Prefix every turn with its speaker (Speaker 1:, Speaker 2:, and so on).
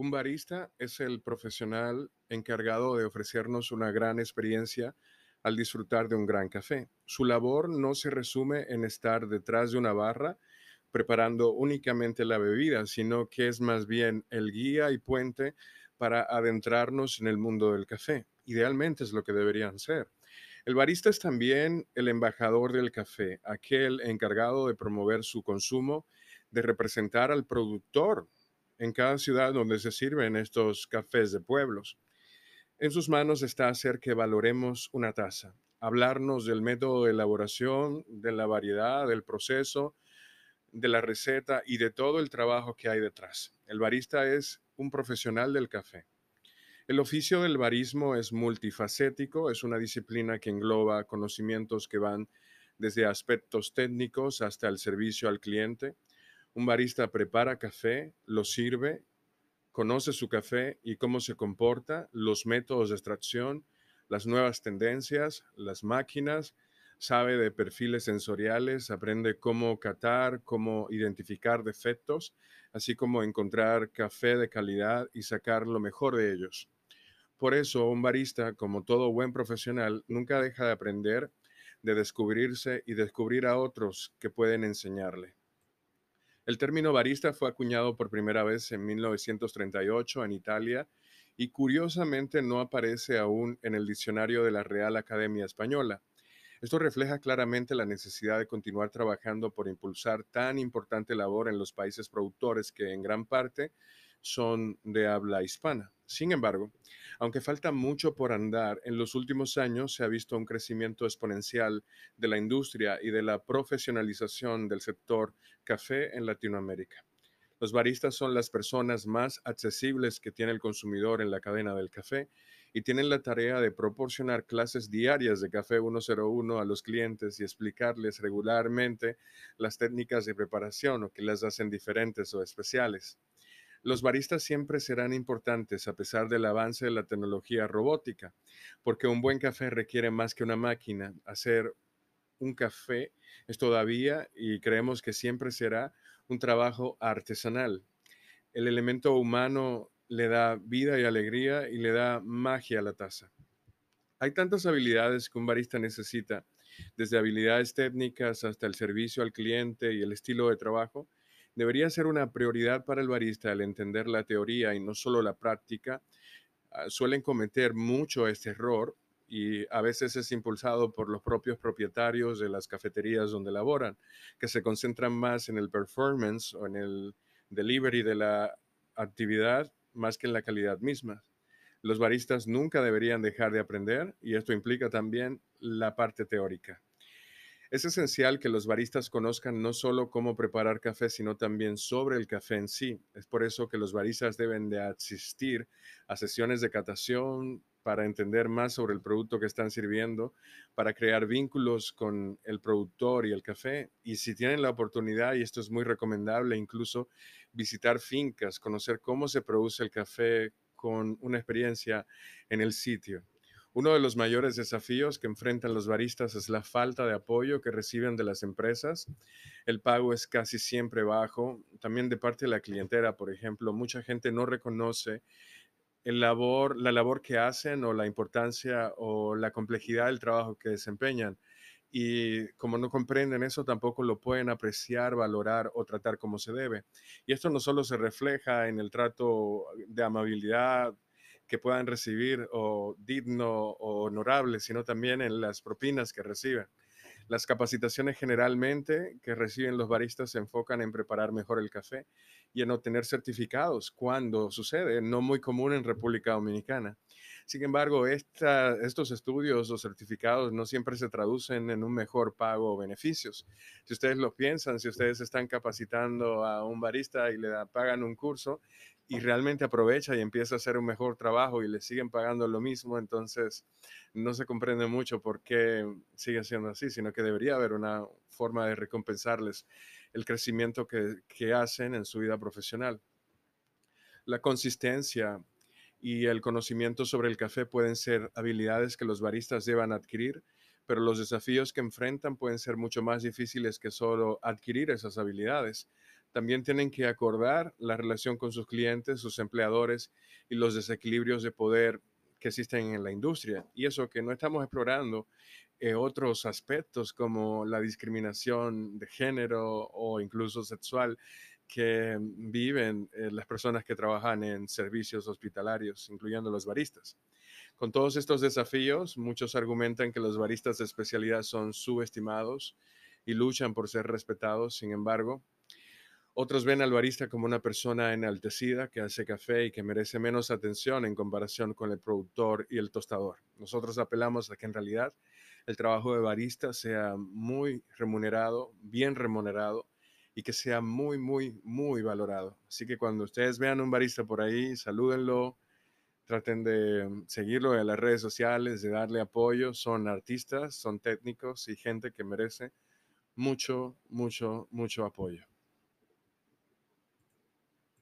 Speaker 1: Un barista es el profesional encargado de ofrecernos una gran experiencia al disfrutar de un gran café. Su labor no se resume en estar detrás de una barra preparando únicamente la bebida, sino que es más bien el guía y puente para adentrarnos en el mundo del café. Idealmente es lo que deberían ser. El barista es también el embajador del café, aquel encargado de promover su consumo, de representar al productor en cada ciudad donde se sirven estos cafés de pueblos. En sus manos está hacer que valoremos una taza, hablarnos del método de elaboración, de la variedad, del proceso, de la receta y de todo el trabajo que hay detrás. El barista es un profesional del café. El oficio del barismo es multifacético, es una disciplina que engloba conocimientos que van desde aspectos técnicos hasta el servicio al cliente, un barista prepara café, lo sirve, conoce su café y cómo se comporta, los métodos de extracción, las nuevas tendencias, las máquinas, sabe de perfiles sensoriales, aprende cómo catar, cómo identificar defectos, así como encontrar café de calidad y sacar lo mejor de ellos. Por eso, un barista, como todo buen profesional, nunca deja de aprender, de descubrirse y descubrir a otros que pueden enseñarle. El término barista fue acuñado por primera vez en 1938 en Italia y curiosamente no aparece aún en el diccionario de la Real Academia Española. Esto refleja claramente la necesidad de continuar trabajando por impulsar tan importante labor en los países productores que en gran parte son de habla hispana. Sin embargo, aunque falta mucho por andar, en los últimos años se ha visto un crecimiento exponencial de la industria y de la profesionalización del sector café en Latinoamérica. Los baristas son las personas más accesibles que tiene el consumidor en la cadena del café y tienen la tarea de proporcionar clases diarias de café 101 a los clientes y explicarles regularmente las técnicas de preparación o que las hacen diferentes o especiales. Los baristas siempre serán importantes a pesar del avance de la tecnología robótica, porque un buen café requiere más que una máquina. Hacer un café es todavía, y creemos que siempre será, un trabajo artesanal. El elemento humano le da vida y alegría y le da magia a la taza. Hay tantas habilidades que un barista necesita, desde habilidades técnicas hasta el servicio al cliente y el estilo de trabajo, debería ser una prioridad para el barista el entender la teoría y no solo la práctica. Ah, suelen cometer mucho este error y a veces es impulsado por los propios propietarios de las cafeterías donde laboran, que se concentran más en el performance o en el delivery de la actividad más que en la calidad misma. Los baristas nunca deberían dejar de aprender y esto implica también la parte teórica. Es esencial que los baristas conozcan no solo cómo preparar café, sino también sobre el café en sí. Es por eso que los baristas deben de asistir a sesiones de catación para entender más sobre el producto que están sirviendo, para crear vínculos con el productor y el café. Y si tienen la oportunidad, y esto es muy recomendable, incluso visitar fincas, conocer cómo se produce el café con una experiencia en el sitio. Uno de los mayores desafíos que enfrentan los baristas es la falta de apoyo que reciben de las empresas. El pago es casi siempre bajo. También de parte de la clientela, por ejemplo, mucha gente no reconoce la labor que hacen o la importancia o la complejidad del trabajo que desempeñan. Y como no comprenden eso, tampoco lo pueden apreciar, valorar o tratar como se debe. Y esto no solo se refleja en el trato de amabilidad, que puedan recibir o digno o honorable, sino también en las propinas que reciben. Las capacitaciones generalmente que reciben los baristas se enfocan en preparar mejor el café y en obtener certificados cuando sucede, no muy común en República Dominicana. Sin embargo, estos estudios o certificados no siempre se traducen en un mejor pago o beneficios. Si ustedes lo piensan, si ustedes están capacitando a un barista y le pagan un curso y realmente aprovecha y empieza a hacer un mejor trabajo y le siguen pagando lo mismo, entonces no se comprende mucho por qué sigue siendo así, sino que debería haber una forma de recompensarles el crecimiento que, hacen en su vida profesional. La consistencia y el conocimiento sobre el café pueden ser habilidades que los baristas deban adquirir, pero los desafíos que enfrentan pueden ser mucho más difíciles que solo adquirir esas habilidades. también tienen que acordar la relación con sus clientes, sus empleadores y los desequilibrios de poder que existen en la industria. Y eso que no estamos explorando eh, otros aspectos como la discriminación de género o incluso sexual que viven eh, las personas que trabajan en servicios hospitalarios, incluyendo los baristas. Con todos estos desafíos, muchos argumentan que los baristas de especialidad son subestimados y luchan por ser respetados. Sin embargo, otros ven al barista como una persona enaltecida que hace café y que merece menos atención en comparación con el productor y el tostador. Nosotros apelamos a que en realidad el trabajo de barista sea muy remunerado, bien remunerado y que sea muy, muy, muy valorado. Así que cuando ustedes vean un barista por ahí, salúdenlo, traten de seguirlo en las redes sociales, de darle apoyo. Son artistas, son técnicos y gente que merece mucho, mucho, mucho apoyo.